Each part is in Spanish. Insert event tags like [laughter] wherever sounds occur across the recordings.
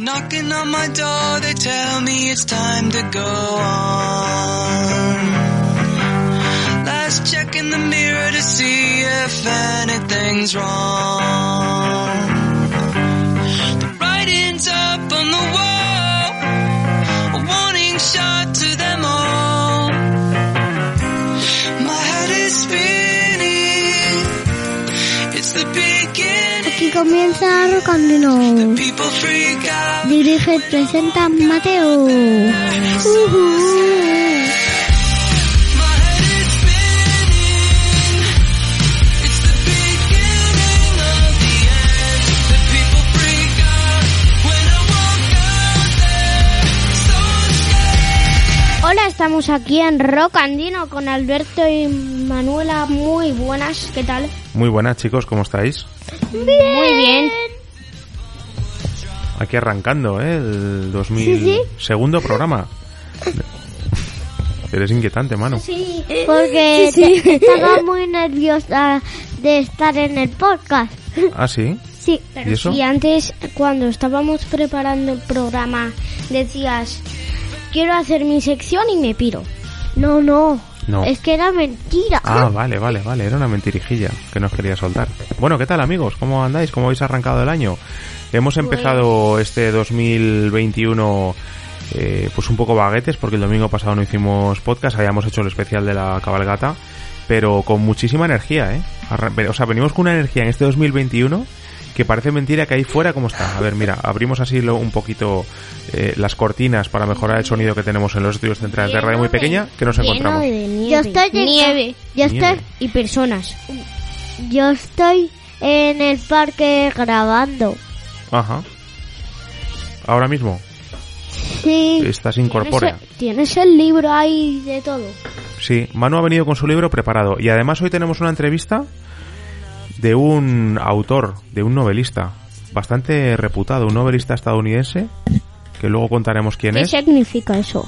Knocking on my door, they tell me it's time to go on. Last check in the mirror to see if anything's wrong. The writing's up on the wall, I walk out there. So scared. Hola, estamos aquí en Rocandino con Alberto y Manuela. Muy buenas, ¿qué tal? Muy buenas chicos, ¿cómo estáis? Muy bien. Aquí arrancando, ¿eh? El 2000... Sí, sí. Segundo programa. Eres inquietante, mano. Sí, porque te- estaba muy nerviosa de estar en el podcast. Ah, sí. Sí, ¿Y eso? y antes, cuando estábamos preparando el programa, decías, quiero hacer mi sección y me piro. No, no, No. es que era mentira. Ah, [laughs] vale, vale, vale. Era una mentirijilla que nos quería soltar. Bueno, ¿qué tal, amigos? ¿Cómo andáis? ¿Cómo habéis arrancado el año? Hemos empezado este 2021 eh, pues un poco baguetes porque el domingo pasado no hicimos podcast, habíamos hecho el especial de la cabalgata, pero con muchísima energía, ¿eh? O sea, venimos con una energía en este 2021 que parece mentira que ahí fuera como está. A ver, mira, abrimos así lo- un poquito eh, las cortinas para mejorar el sonido que tenemos en los estudios centrales de radio muy pequeña que nos encontramos. Yo estoy en nieve. Yo Nieve. estoy y personas. Yo estoy en el parque grabando. Ajá. Ahora mismo Sí. estás incorpórea. ¿Tienes, tienes el libro ahí de todo. Sí, Manu ha venido con su libro preparado y además hoy tenemos una entrevista de un autor, de un novelista bastante reputado, un novelista estadounidense que luego contaremos quién ¿Qué es, significa eso?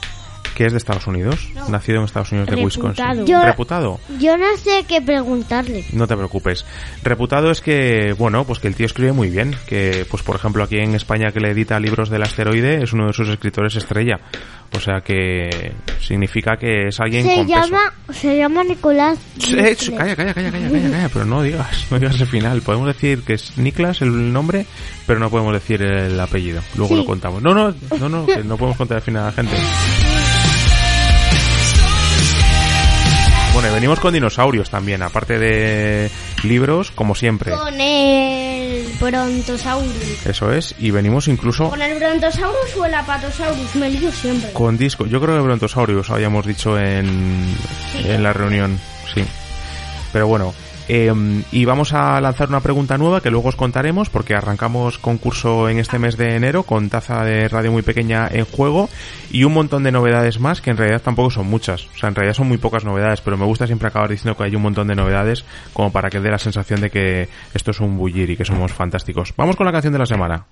Que es de Estados Unidos, nacido en Estados Unidos de Reputado. Wisconsin. Yo- Reputado. Yo no sé qué preguntarle. No te preocupes. Reputado es que, bueno, pues que el tío escribe muy bien. Que, pues por ejemplo, aquí en España que le edita libros del asteroide es uno de sus escritores estrella. O sea que significa que es alguien Se con peso. llama, se llama Nicolás. Eh, calla, calla, calla, calla, calla, calla, pero no digas, no digas el final. Podemos decir que es Niklas el nombre, pero no podemos decir el apellido. Luego Sí. lo contamos. No, no, no, no, que no podemos contar el final a la gente. Bueno, venimos con dinosaurios también, aparte de libros, como siempre. Con el Brontosaurus. Eso es, y venimos incluso ¿Con el Brontosaurus o el Apatosaurus? Me lío siempre. con disco. Yo creo que Brontosaurios habíamos dicho en, en la reunión, sí. Pero bueno, eh, y vamos a lanzar una pregunta nueva que luego os contaremos porque arrancamos concurso en este mes de enero con taza de radio muy pequeña en juego y un montón de novedades más que en realidad tampoco son muchas. O sea, en realidad son muy pocas novedades, pero me gusta siempre acabar diciendo que hay un montón de novedades como para que dé la sensación de que esto es un bullir y que somos fantásticos. Vamos con la canción de la semana.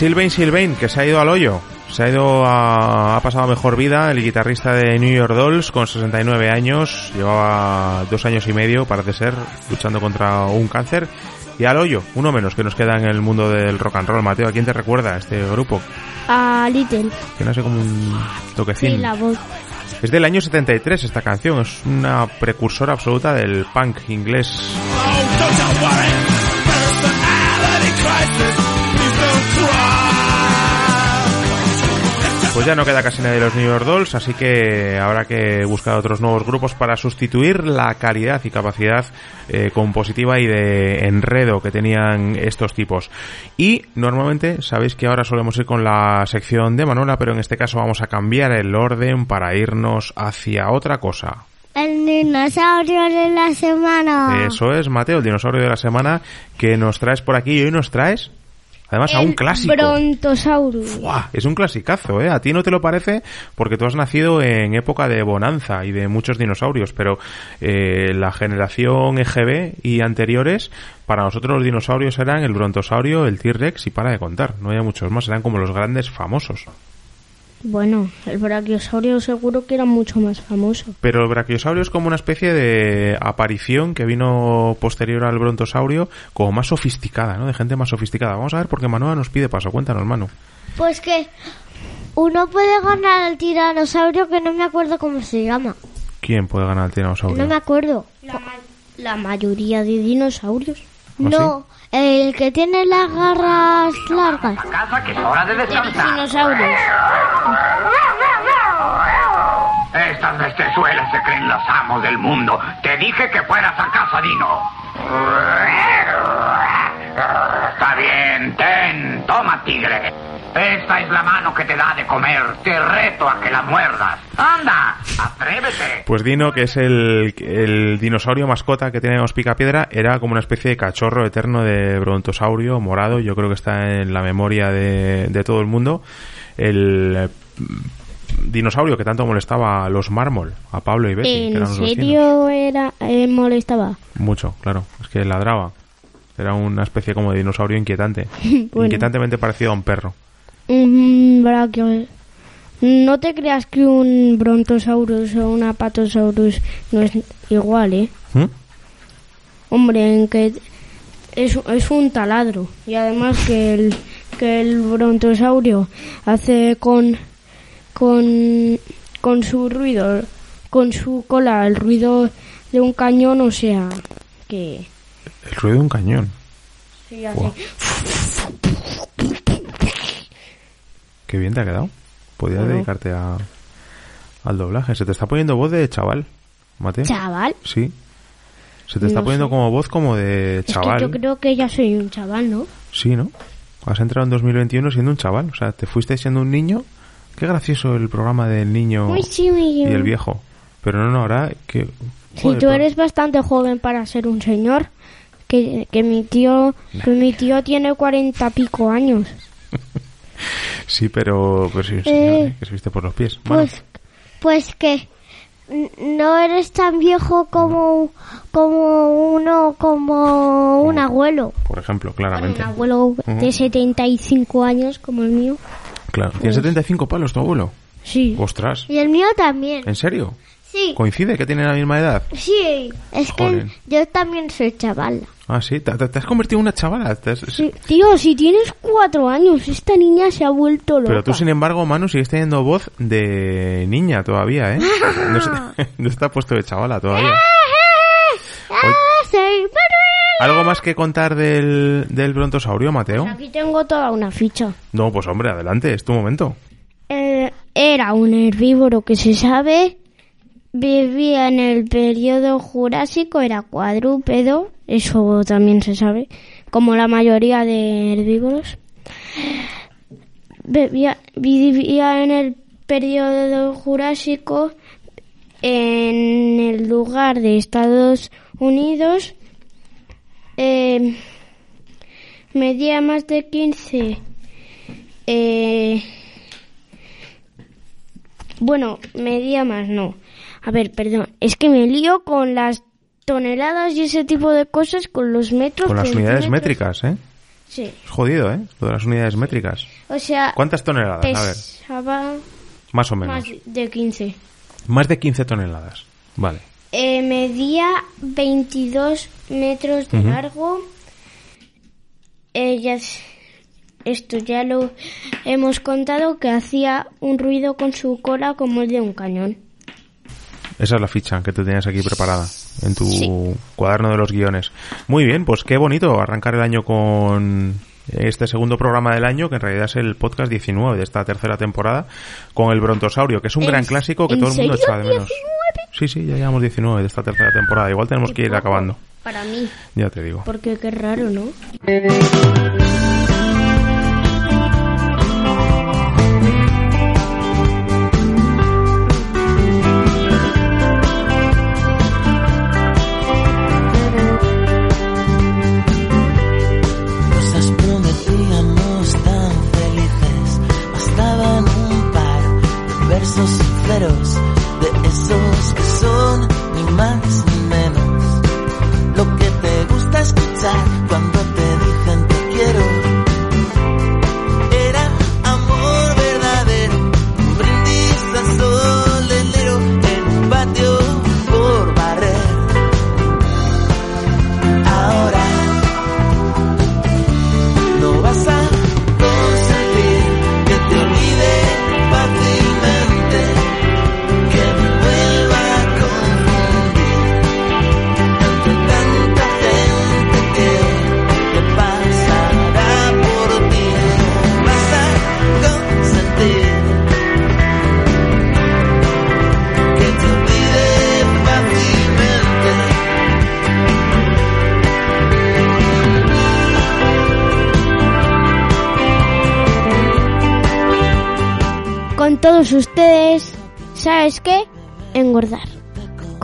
Sylvain Sylvain, que se ha ido al hoyo. Se ha ido a, ha pasado a mejor vida el guitarrista de New York Dolls con 69 años. Llevaba dos años y medio, parece ser, luchando contra un cáncer. Y al hoyo, uno menos que nos queda en el mundo del rock and roll. Mateo, ¿a quién te recuerda este grupo? A Little. Que no sé como un toquecín. Sí, la voz. Es del año 73 esta canción, es una precursora absoluta del punk inglés. Pues ya no queda casi nadie de los New York Dolls, así que habrá que buscar otros nuevos grupos para sustituir la calidad y capacidad eh, compositiva y de enredo que tenían estos tipos. Y normalmente sabéis que ahora solemos ir con la sección de Manuela, pero en este caso vamos a cambiar el orden para irnos hacia otra cosa. El dinosaurio de la semana. Eso es, Mateo, el dinosaurio de la semana que nos traes por aquí y hoy nos traes además a un El clásico. Brontosaurus. ¡Buah! Es un clasicazo, ¿eh? A ti no te lo parece porque tú has nacido en época de bonanza y de muchos dinosaurios, pero eh, la generación EGB y anteriores, para nosotros los dinosaurios eran el brontosaurio, el T-Rex y para de contar. No había muchos más, eran como los grandes famosos. Bueno, el brachiosaurio seguro que era mucho más famoso. Pero el brachiosaurio es como una especie de aparición que vino posterior al brontosaurio, como más sofisticada, ¿no? De gente más sofisticada. Vamos a ver porque Manuela nos pide paso. Cuéntanos, Manu. Pues que uno puede ganar al tiranosaurio que no me acuerdo cómo se llama. ¿Quién puede ganar al tiranosaurio? No me acuerdo. La, mayoría de dinosaurios. ¿Ah, no, el que tiene las garras largas. casa que es hora de De descansar. dinosaurios. Estas bestezuelas se creen los amos del mundo. Te dije que fueras a casa, Dino. Está bien, ten, toma, tigre. Esta es la mano que te da de comer. Te reto a que la muerdas. Anda, atrévete. Pues Dino, que es el, el dinosaurio mascota que tenemos Picapiedra, era como una especie de cachorro eterno de brontosaurio morado. Yo creo que está en la memoria de, de todo el mundo. El eh, dinosaurio que tanto molestaba a los mármol, a Pablo y Betty. que ¿En eran serio era eh, molestaba? Mucho, claro. Es que ladraba. Era una especie como de dinosaurio inquietante. [laughs] Bueno. Inquietantemente parecido a un perro. Un brachio- No te creas que un brontosaurus o un apatosaurus no es igual, ¿eh? ¿Mm? Hombre, en que es, es un taladro. Y además que el, que el brontosaurio hace con, con, con su ruido, con su cola, el ruido de un cañón, o sea, que... El ruido de un cañón. sí, hace- Guau. Qué bien te ha quedado. Podrías Bueno. dedicarte a, al doblaje. Se te está poniendo voz de chaval, Mateo. Chaval. Sí. Se te está No poniendo sé. como voz como de Es chaval. que yo creo que ya soy un chaval, ¿no? Sí, ¿no? Has entrado en 2021 siendo un chaval. O sea, te fuiste siendo un niño. Qué gracioso el programa del niño sí, y el viejo. Pero no, no, ahora que... Si tú eres bastante joven para ser un señor, que, que mi tío que mi tío tiene cuarenta pico años. [laughs] Sí, pero, pero sí, un señor, ¿eh? que se viste por los pies. Manu. Pues, pues que no eres tan viejo como como uno como un abuelo. por ejemplo, Un claramente. abuelo de 75 años como el mío. Claro. ¿Tiene 75 palos tu abuelo? Sí. Ostras. Y el mío también. ¿En serio? Sí. ¿Coincide que tienen la misma edad? Sí. Es Joder. que yo también soy chaval. Ah, sí. ¿Te, has convertido en una chavala? Te has- Sí. Tío, si tienes cuatro años, esta niña se ha vuelto loca. Pero tú, sin embargo, Manu, sigues teniendo voz de niña todavía, ¿eh? No, [laughs] está puesto de chavala todavía. [laughs] ¡Ah! ¿Algo más que contar del, del brontosaurio, Mateo? Aquí tengo toda una ficha. No, pues hombre, adelante, es tu momento. Eh, era un herbívoro que se sabe, vivía en el periodo jurásico, era cuadrúpedo, eso también se sabe, como la mayoría de herbívoros. Vivía, vivía en el periodo jurásico en el lugar de Estados Unidos. Eh, medía más de 15 eh, bueno, medía más, no. A ver, perdón, es que me lío con las toneladas y ese tipo de cosas, con los metros. Con las unidades métricas, ¿eh? Sí. Es jodido, ¿eh? Lo de las unidades métricas. O sea, ¿Cuántas toneladas? A ver, pesaba más o menos. más de 15. Más de 15 toneladas. Vale. Eh, medía 22 metros de largo. Eh, ya esto ya lo hemos contado que hacía un ruido con su cola como el de un cañón. Esa es la ficha que tú tenías aquí preparada en tu Sí. cuaderno de los guiones. Muy bien, pues qué bonito arrancar el año con este segundo programa del año, que en realidad es el podcast 19 de esta tercera temporada, con el Brontosaurio, que es un ¿En- gran clásico que todo el mundo echa de menos. 19? Sí, sí, ya llevamos 19 de esta tercera temporada. Igual tenemos que ir acabando. Para mí, Ya te digo. porque qué raro, ¿no?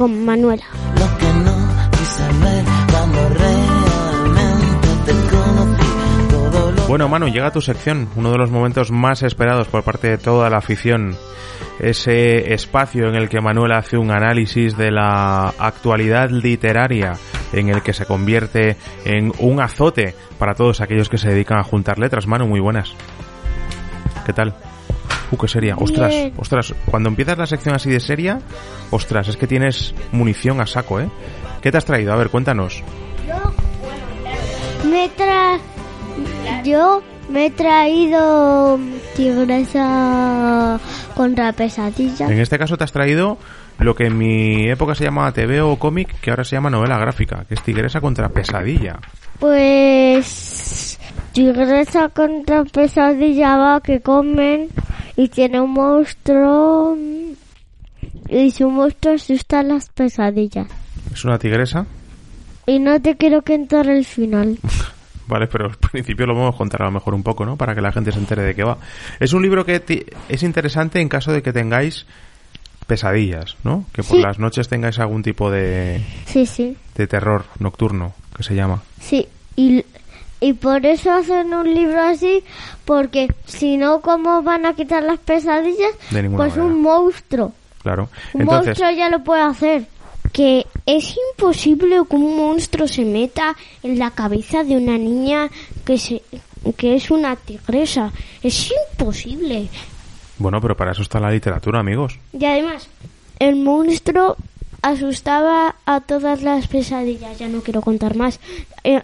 Con Manuela. Lo que no quise ver cuando realmente te conocí. Todo lo Bueno, Manu, llega tu sección, uno de los momentos más esperados por parte de toda la afición. Ese espacio en el que Manuel hace un análisis de la actualidad literaria, en el que se convierte en un azote para todos aquellos que se dedican a juntar letras. Manu, muy buenas. ¿Qué tal? Uh, qué seria. Ostras, Bien. ostras, cuando empiezas la sección así de seria, ostras, es que tienes munición a saco, ¿eh? ¿Qué te has traído? A ver, cuéntanos. Me tra... Yo me he traído tigresa contra pesadilla. En este caso te has traído lo que en mi época se llamaba TV o cómic, que ahora se llama novela gráfica, que es Tigresa contra Pesadilla. Pues tigresa contra pesadilla va que comen y tiene un monstruo y su monstruo asusta las pesadillas. Es una tigresa, Y no te quiero contar el final. [laughs] vale, pero al principio lo vamos a contar a lo mejor un poco, ¿no? Para que la gente se entere de qué va. Es un libro que es interesante en caso de que tengáis pesadillas, ¿no? Que por Sí. las noches tengáis algún tipo de, Sí, sí, de terror nocturno, que se llama. sí. Y, y por eso hacen un libro así, porque si no, ¿cómo van a quitar las pesadillas? De pues manera. un monstruo. Claro. Un Entonces, monstruo ya lo puede hacer. Que es imposible que un monstruo se meta en la cabeza de una niña que se que es una tigresa. Es imposible. bueno, pero para eso está la literatura, amigos. Y además, el monstruo asustaba a todas las pesadillas. Ya no quiero contar más. Eh,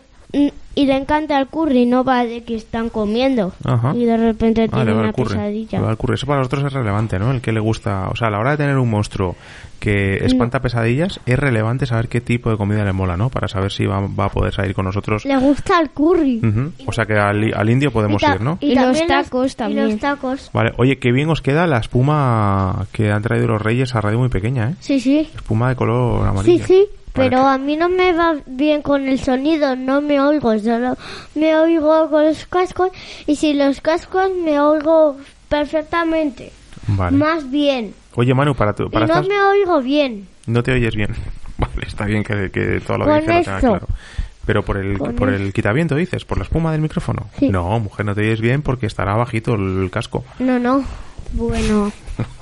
y le encanta el curry, no va de que están comiendo. Ajá. Y de repente Ah, tiene le va una curry. pesadilla. Le va al curry. Eso para nosotros es relevante, ¿no? El que le gusta. O sea, a la hora de tener un monstruo que espanta pesadillas, es relevante saber qué tipo de comida le mola, ¿no? Para saber si va, va a poder salir con nosotros. Le gusta el curry. Ujú. O sea que al, al indio podemos Y ir, ¿no? Y, los también los- tacos y también. los tacos. Vale. Oye, qué bien os queda la espuma que han traído los reyes a radio muy pequeña, ¿eh? Sí, sí. Espuma de color Sí, amarillo. sí. Vale, Pero a mí no me va bien con el sonido, no me oigo, solo me oigo con los cascos y sin los cascos me oigo perfectamente, Vale. más bien. Oye, Manu, para Y para no me oigo bien. No te oyes bien. [laughs] Vale, está bien que, que audiencia lo esto. claro. Pero por el, Con por el quitaviento dices, por la espuma del micrófono. Sí. No, mujer, no te oyes bien porque estará bajito el casco. No, no. Bueno,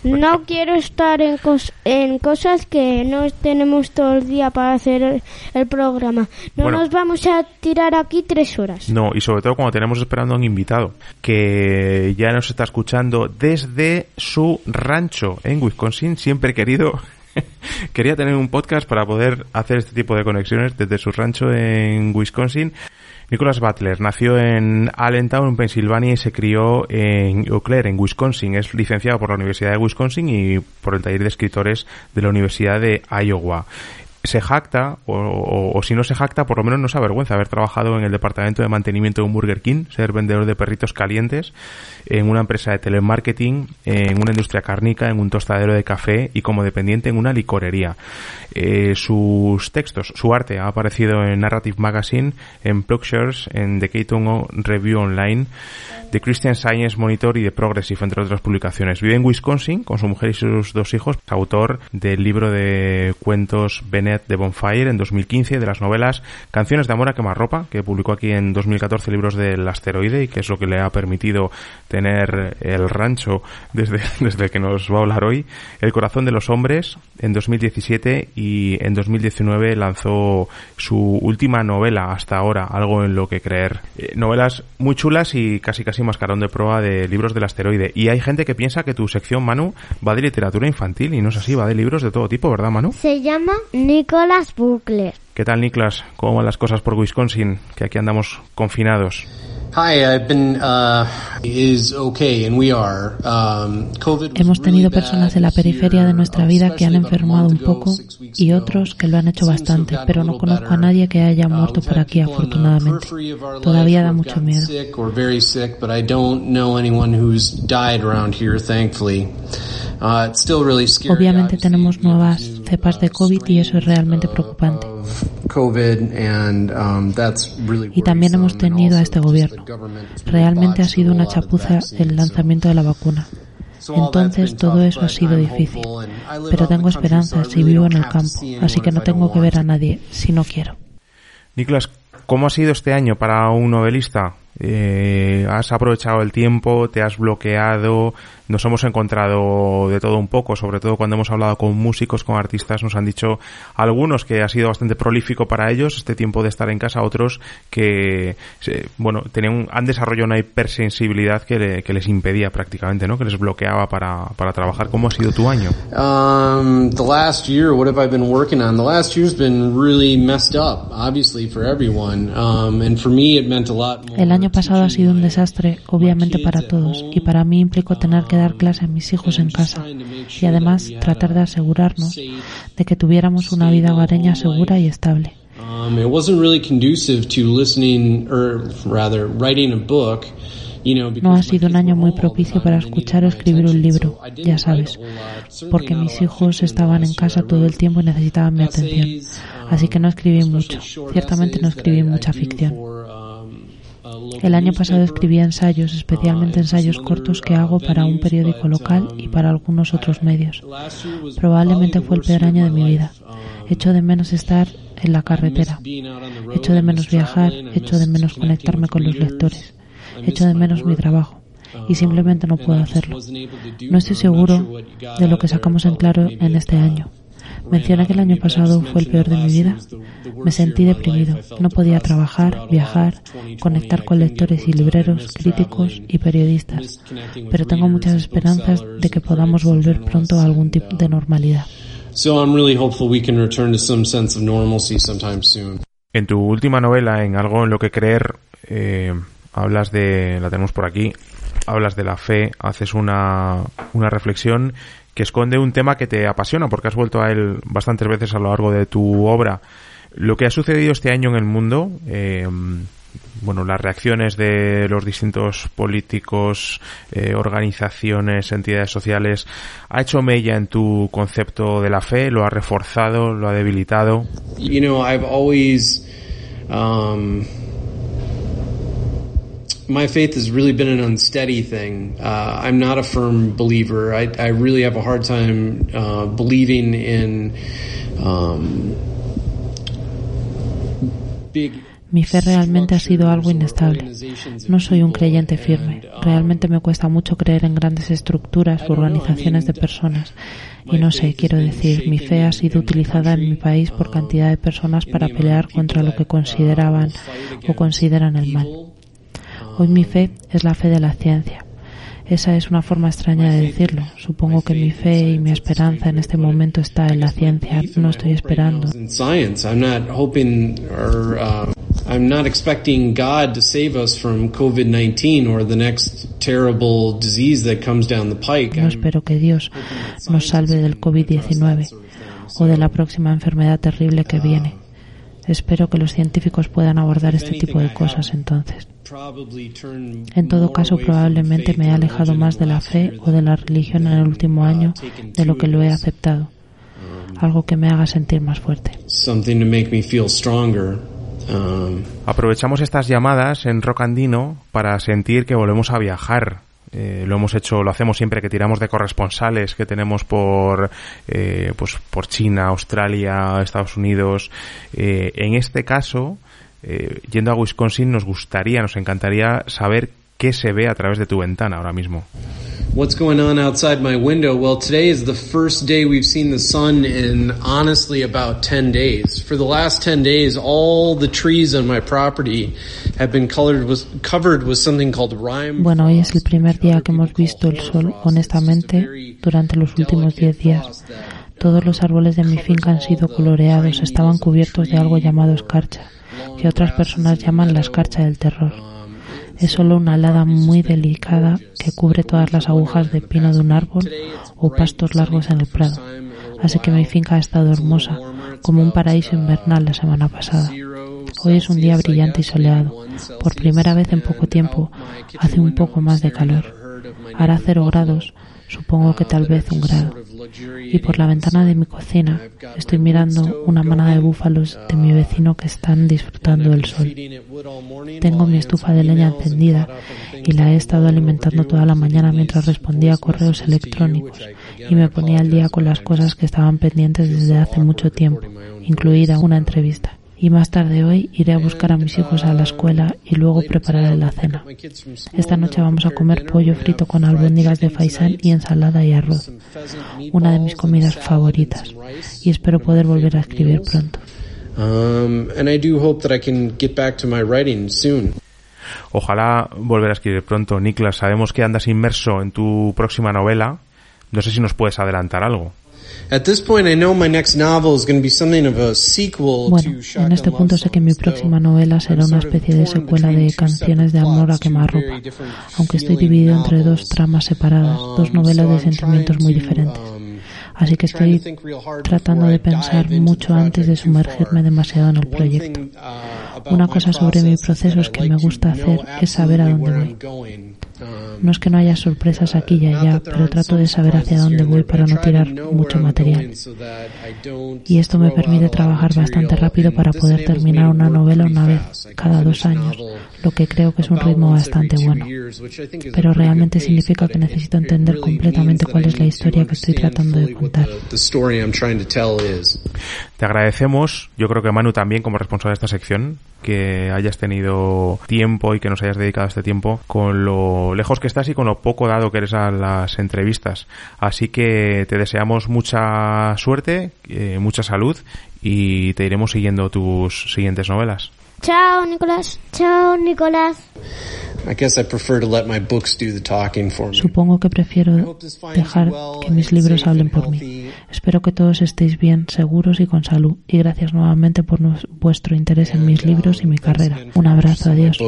No quiero estar en, cos- en cosas que no tenemos todo el día para hacer el, el programa. No Bueno. nos vamos a tirar aquí tres horas. No, y sobre todo cuando tenemos esperando a un invitado que ya nos está escuchando desde su rancho en Wisconsin. Siempre querido, [laughs] quería tener un podcast para poder hacer este tipo de conexiones desde su rancho en Wisconsin. Nicholas Butler nació en Allentown, en Pensilvania, y se crió en Eau Claire, en Wisconsin. Es licenciado por la Universidad de Wisconsin y por el taller de escritores de la Universidad de Iowa se jacta, o, si no se jacta, por lo menos no se avergüenza haber trabajado en el departamento de mantenimiento de un Burger King, ser vendedor de perritos calientes, en una empresa de telemarketing, en una industria cárnica, en un tostadero de café y como dependiente en una licorería. Eh, sus textos, su arte ha aparecido en Narrative Magazine, en Plugshare, en The Keaton Review Online, The Christian Science Monitor y The Progressive, entre otras publicaciones. Vive en Wisconsin con su mujer y sus dos hijos, autor del libro de cuentos De Bonfire en 2015, de las novelas Canciones de Amor a Quemarropa, que publicó aquí en 2014 libros del asteroide y que es lo que le ha permitido tener el rancho desde, [laughs] desde que nos va a hablar hoy. El corazón de los hombres en 2017 y en 2019 lanzó su última novela hasta ahora, Algo en lo que creer. Eh, novelas muy chulas y casi casi mascarón de proa de libros del asteroide. Y hay gente que piensa que tu sección, Manu, va de literatura infantil y no es así, va de libros de todo tipo, ¿verdad, Manu? Se llama Nicholas Buckler. ¿Qué tal, Niklas? ¿Cómo van las cosas por Wisconsin? Que aquí andamos confinados. Hi, I've been uh, is okay, and we are. Um, COVID was Hemos tenido personas en la periferia de nuestra uh, vida que han enfermado un poco y otros que lo han hecho bastante, pero no conozco a nadie que haya Uh, muerto por aquí the afortunadamente. Todavía da mucho miedo. Sick or very sick, but I don't know anyone who's died around here, thankfully. Uh, it's still really scary. Obviamente tenemos nuevas cepas de uh, COVID y eso es realmente uh, preocupante. Of COVID, and, um, that's really Y también hemos tenido a este gobierno. Realmente ha sido a una chapuza el so- lanzamiento de la vacuna. So all that's Entonces been todo eso ha but sido difícil. hopeful, and I live Pero tengo the country, so esperanzas I y vivo en don't el have to campo, see así que anyone no if I tengo don't que ver a want to. nadie si no quiero. Niklas, ¿cómo ha sido este año para un novelista? Eh, ¿Has aprovechado el tiempo? ¿Te has bloqueado? Nos hemos encontrado de todo un poco, sobre todo cuando hemos hablado con músicos, con artistas, nos han dicho algunos que ha sido bastante prolífico para ellos este tiempo de estar en casa, otros que, se- bueno, tenían, un- han desarrollado una hipersensibilidad que, le- que les impedía prácticamente, ¿no? Que les bloqueaba para, para trabajar. ¿Cómo ha sido tu año? Um, the last year, what have I been working on? The last year's been really messed up, obviously for everyone. Um, and for me, it meant a lot more. El año pasado ha sido un desastre, obviamente para todos, y para mí implicó tener que dar clase a mis hijos en casa y además tratar de asegurarnos de que tuviéramos una vida hogareña segura y estable. Um, No ha sido un año muy propicio para escuchar o escribir un libro, ya sabes, porque mis hijos estaban en casa todo el tiempo y necesitaban mi atención. Así que no escribí um, mucho. especially short Ciertamente no escribí mucha ficción. for, um, a local El año pasado escribí ensayos, especialmente Uh, ensayos cortos que hago para un periódico local y um, para algunos otros I- medios. Probablemente fue el peor año de mi vida. Um, Echo de menos estar en la carretera. Echo de menos viajar, echo de menos conectarme con los lectores. Echo de menos mi trabajo. Y Um, simplemente no and puedo hacerlo. No estoy seguro de lo que sacamos en claro en este año. Out que el año pasado fue el peor de mi vida. Me sentí deprimido. No podía trabajar, viajar, 2020. conectar con lectores y libreros, críticos y periodistas. Pero tengo muchas esperanzas de que podamos volver pronto a algún tipo de normalidad. So I'm really hopeful we can return to some sense of normalcy sometime soon. En tu última novela, en Algo en lo que creer, eh, hablas de, la tenemos por aquí, hablas de la fe, haces una, una reflexión que esconde un tema que te apasiona porque has vuelto a él bastantes veces a lo largo de tu obra. Lo que ha sucedido este año en el mundo, eh, bueno, las reacciones de los distintos políticos, eh, organizaciones, entidades sociales, ¿ha hecho mella en tu concepto de la fe? ¿Lo ha reforzado? ¿Lo ha debilitado? You know, I've always, um, my faith has really been an unsteady thing. Uh, I'm not a firm believer. I, I really have a hard time uh, believing in um, big. Mi fe realmente ha sido algo inestable. No soy un creyente firme. Realmente me cuesta mucho creer en grandes estructuras o organizaciones de personas. Y no sé, quiero decir, mi fe ha sido utilizada en mi país por cantidad de personas para pelear contra lo que consideraban o consideran el mal. Hoy mi fe es la fe de la ciencia. Esa es una forma extraña de decirlo. Supongo que mi fe y mi esperanza en este momento está en la ciencia. No estoy esperando. I'm not expecting God to save us from COVID-19 or the next terrible disease that comes down the pike. No espero que Dios nos salve del COVID-19 o de la próxima enfermedad terrible que viene. Espero que los científicos puedan abordar este tipo de cosas entonces. En todo caso, probablemente me he alejado más de la fe o de la religión en el último año de lo que lo he aceptado. Algo que me haga sentir más fuerte. Um, Aprovechamos estas llamadas en Rock Andino para sentir que volvemos a viajar. Eh, lo hemos hecho, lo hacemos siempre que tiramos de corresponsales que tenemos por, eh, pues por China, Australia, Estados Unidos. Eh, en este caso, yendo a Wisconsin, nos gustaría, nos encantaría saber qué se ve a través de tu ventana ahora mismo. What's going on outside my window? Well, today is the first day we've seen the sun in honestly about 10 days. For the last 10 days, all the trees on my property have been colored with, covered with something called rime. Bueno, hoy es el primer día que hemos visto el sol, honestamente, durante los últimos 10 días. Todos los árboles de mi finca han sido coloreados, estaban cubiertos de algo llamado escarcha, que otras personas llaman la escarcha del terror es solo una alada muy delicada que cubre todas las agujas de pino de un árbol o pastos largos en el prado. Así que mi finca ha estado hermosa, como un paraíso invernal la semana pasada. Hoy es un día brillante y soleado. Por primera vez en poco tiempo hace un poco más de calor. Hará cero grados, supongo que tal vez un grado. Y por la ventana de mi cocina estoy mirando una manada de búfalos de mi vecino que están disfrutando del sol. Tengo mi estufa de leña encendida y la he estado alimentando toda la mañana mientras respondía a correos electrónicos y me ponía al día con las cosas que estaban pendientes desde hace mucho tiempo, incluida una entrevista y más tarde hoy iré a buscar a mis hijos a la escuela y luego prepararé la cena. Esta noche vamos a comer pollo frito con albóndigas de faisán y ensalada y arroz, una de mis comidas favoritas, y espero poder volver a escribir pronto. Ojalá volver a escribir pronto. Niklas, sabemos que andas inmerso en tu próxima novela. No sé si nos puedes adelantar algo. Bueno, en este punto sé que mi próxima novela será una especie de secuela de Canciones de amor a quemarropa, aunque estoy dividido entre dos tramas separadas, dos novelas de sentimientos muy diferentes. Así que estoy tratando de pensar mucho antes de sumergirme demasiado en el proyecto. Una cosa sobre mi proceso es que me gusta hacer es saber a dónde voy. No es que no haya sorpresas aquí y allá, pero trato de saber hacia dónde voy para no tirar mucho material. Y esto me permite trabajar bastante rápido para poder terminar una novela una vez cada dos años, lo que creo que es un ritmo bastante bueno. Pero realmente significa que necesito entender completamente cuál es la historia que estoy tratando de contar. Te agradecemos, yo creo que Manu también como responsable de esta sección, que hayas tenido tiempo y que nos hayas dedicado este tiempo con lejos que estás y con lo poco dado que eres a las entrevistas. Así que te deseamos mucha suerte, eh, mucha salud y te iremos siguiendo tus siguientes novelas. Chao, Nicolás. Chao, Nicolás. Supongo que prefiero dejar que mis libros hablen por mí. Espero que todos estéis bien, seguros y con salud. Y gracias nuevamente por vuestro interés en mis libros y mi carrera. Un abrazo, adiós.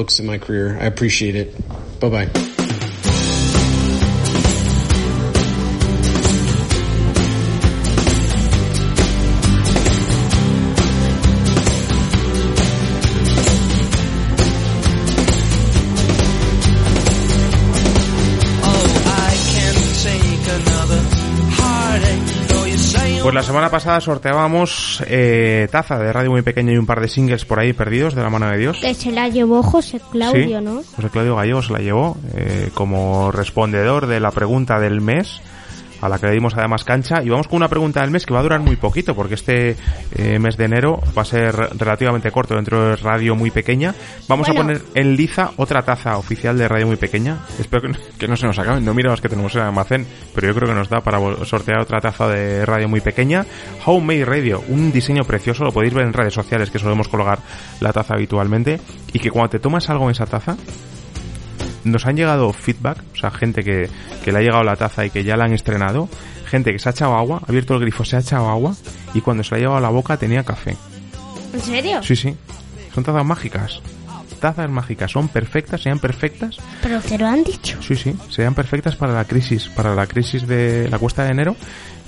Pues la semana pasada sorteábamos eh, taza de radio muy pequeña y un par de singles por ahí perdidos de la mano de Dios. Que se la llevó José Claudio, sí, ¿no? José Claudio Gallego se la llevó eh, como respondedor de la pregunta del mes. A la que le dimos además cancha. Y vamos con una pregunta del mes que va a durar muy poquito, porque este eh, mes de enero va a ser relativamente corto dentro de Radio Muy Pequeña. Vamos a poner en liza otra taza oficial de Radio Muy Pequeña. Espero que no, [laughs] que no se nos acaben. No miramos que tenemos en el almacén, pero yo creo que nos da para sortear otra taza de Radio Muy Pequeña. Homemade Radio, un diseño precioso, lo podéis ver en redes sociales que solemos colgar la taza habitualmente. Y que cuando te tomas algo en esa taza, nos han llegado feedback, o sea, gente que, que le ha llegado la taza y que ya la han estrenado, gente que se ha echado agua, ha abierto el grifo, se ha echado agua y cuando se la ha llevado a la boca tenía café. ¿En serio? Sí, sí, son tazas mágicas. Tazas mágicas, son perfectas, sean perfectas. Pero te lo han dicho. Sí, sí, sean perfectas para la crisis, para la crisis de la cuesta de enero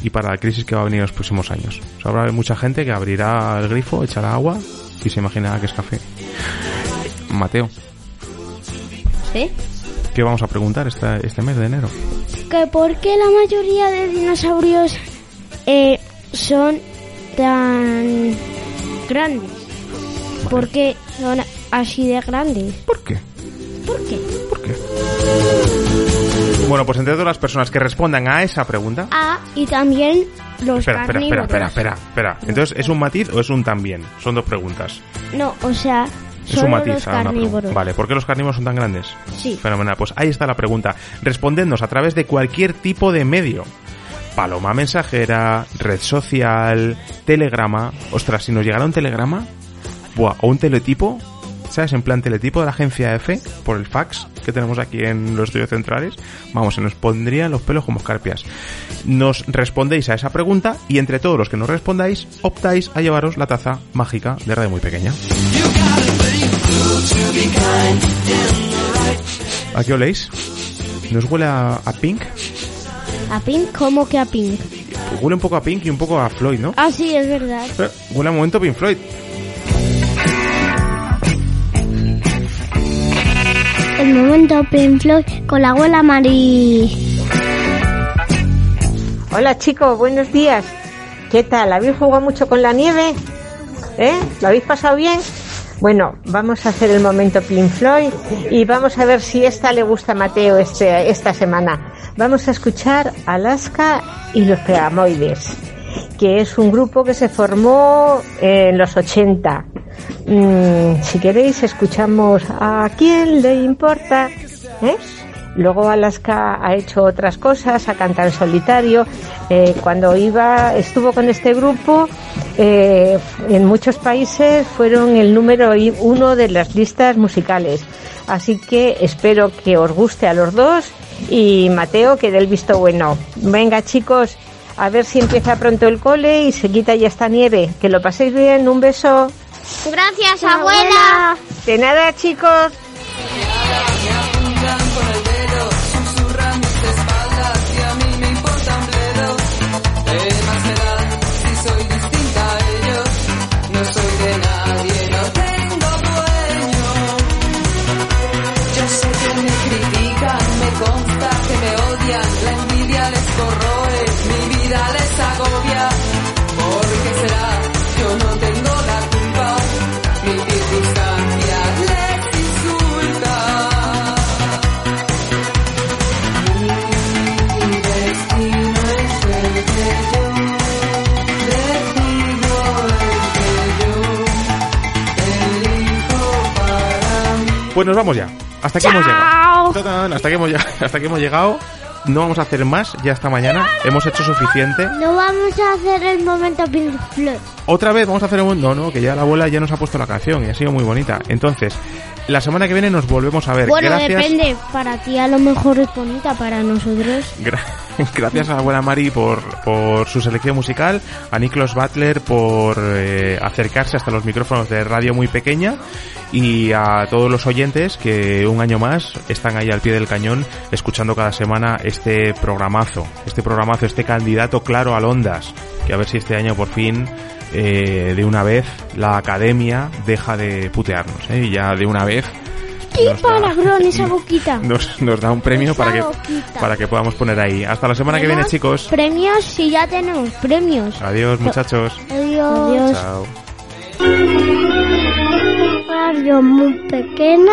y para la crisis que va a venir en los próximos años. O sea, habrá mucha gente que abrirá el grifo, echará agua y se imaginará que es café. Mateo, ¿qué vamos a preguntar esta- este mes de enero? Que por qué la mayoría de dinosaurios eh, son tan grandes. ¿Por qué son así de grandes? ¿Por qué? ¿Por qué? ¿Por qué? Bueno, pues entre todas las personas que respondan a esa pregunta... Ah, y también los Espera, espera, espera, carnívoros. espera, espera, espera. Entonces, ¿es un matiz o es un también? Son dos preguntas. No, o sea, Es solo un matiz los a una pregunta. carnívoros. Vale, ¿por qué los carnívoros son tan grandes? Sí. Fenomenal, pues ahí está la pregunta. Respondednos a través de cualquier tipo de medio. Paloma mensajera, red social, telegrama. Ostras, si nos llegara un telegrama, buah, o un teletipo, ¿sabes? En plan teletipo de la agencia F, por el fax que tenemos aquí en los estudios centrales, vamos, se nos pondrían los pelos como escarpias. Nos respondéis a esa pregunta y entre todos los que nos respondáis, optáis a llevaros la taza mágica de radio muy pequeña. ¿A qué oléis? ¿Nos huele a, a Pink? ¿A Pink? ¿Cómo que a Pink? Pues huele un poco a Pink y un poco a Floyd, ¿no? Ah, sí, es verdad. Eh, huele a momento Pink Floyd. El momento Pink Floyd con la abuela Mari. Hola chicos, buenos días. ¿Qué tal? ¿Habéis jugado mucho con la nieve? ¿Eh? ¿Lo habéis pasado bien? Bueno, vamos a hacer el momento Pink Floyd y vamos a ver si esta le gusta a Mateo este, esta semana. Vamos a escuchar Alaska y los Pegamoides, que es un grupo que se formó en los 80. Mm, si queréis, escuchamos a quién le importa. ¿Eh? Luego Alaska ha hecho otras cosas, ha cantado en solitario. Eh, cuando iba, estuvo con este grupo, eh, en muchos países fueron el número uno de las listas musicales. Así que espero que os guste a los dos y Mateo que dé el visto bueno. Venga chicos, a ver si empieza pronto el cole y se quita ya esta nieve. Que lo paséis bien, un beso. Gracias, abuela. De nada chicos. Pues nos vamos ya. Hasta aquí hemos llegado. Hasta aquí hemos llegado. [laughs] Hasta aquí hemos llegado. No vamos a hacer más ya hasta mañana. Hemos hecho suficiente. No vamos a hacer el momento Pink Floyd. Otra vez vamos a hacer un... No, no, que ya la abuela ya nos ha puesto la canción y ha sido muy bonita. Entonces, la semana que viene nos volvemos a ver. Bueno, Gracias. depende. Para ti a lo mejor es bonita, para nosotros. Gra- [laughs] Gracias a la abuela Mari por, por su selección musical, a Niklos Butler por eh, acercarse hasta los micrófonos de radio muy pequeña y a todos los oyentes que un año más están ahí al pie del cañón escuchando cada semana este programazo, este programazo, este candidato claro al Ondas, que a ver si este año por fin eh, de una vez la academia deja de putearnos ¿eh? y ya de una vez ¡Qué nos da- palabrón esa [laughs] boquita! nos, nos da un premio Esa para que, boquita. para que podamos poner ahí. Hasta la semana que viene, ¿Tenemos chicos. Premios, si ya tenemos premios. Adiós, muchachos. Adiós. Chao. Radio muy pequeña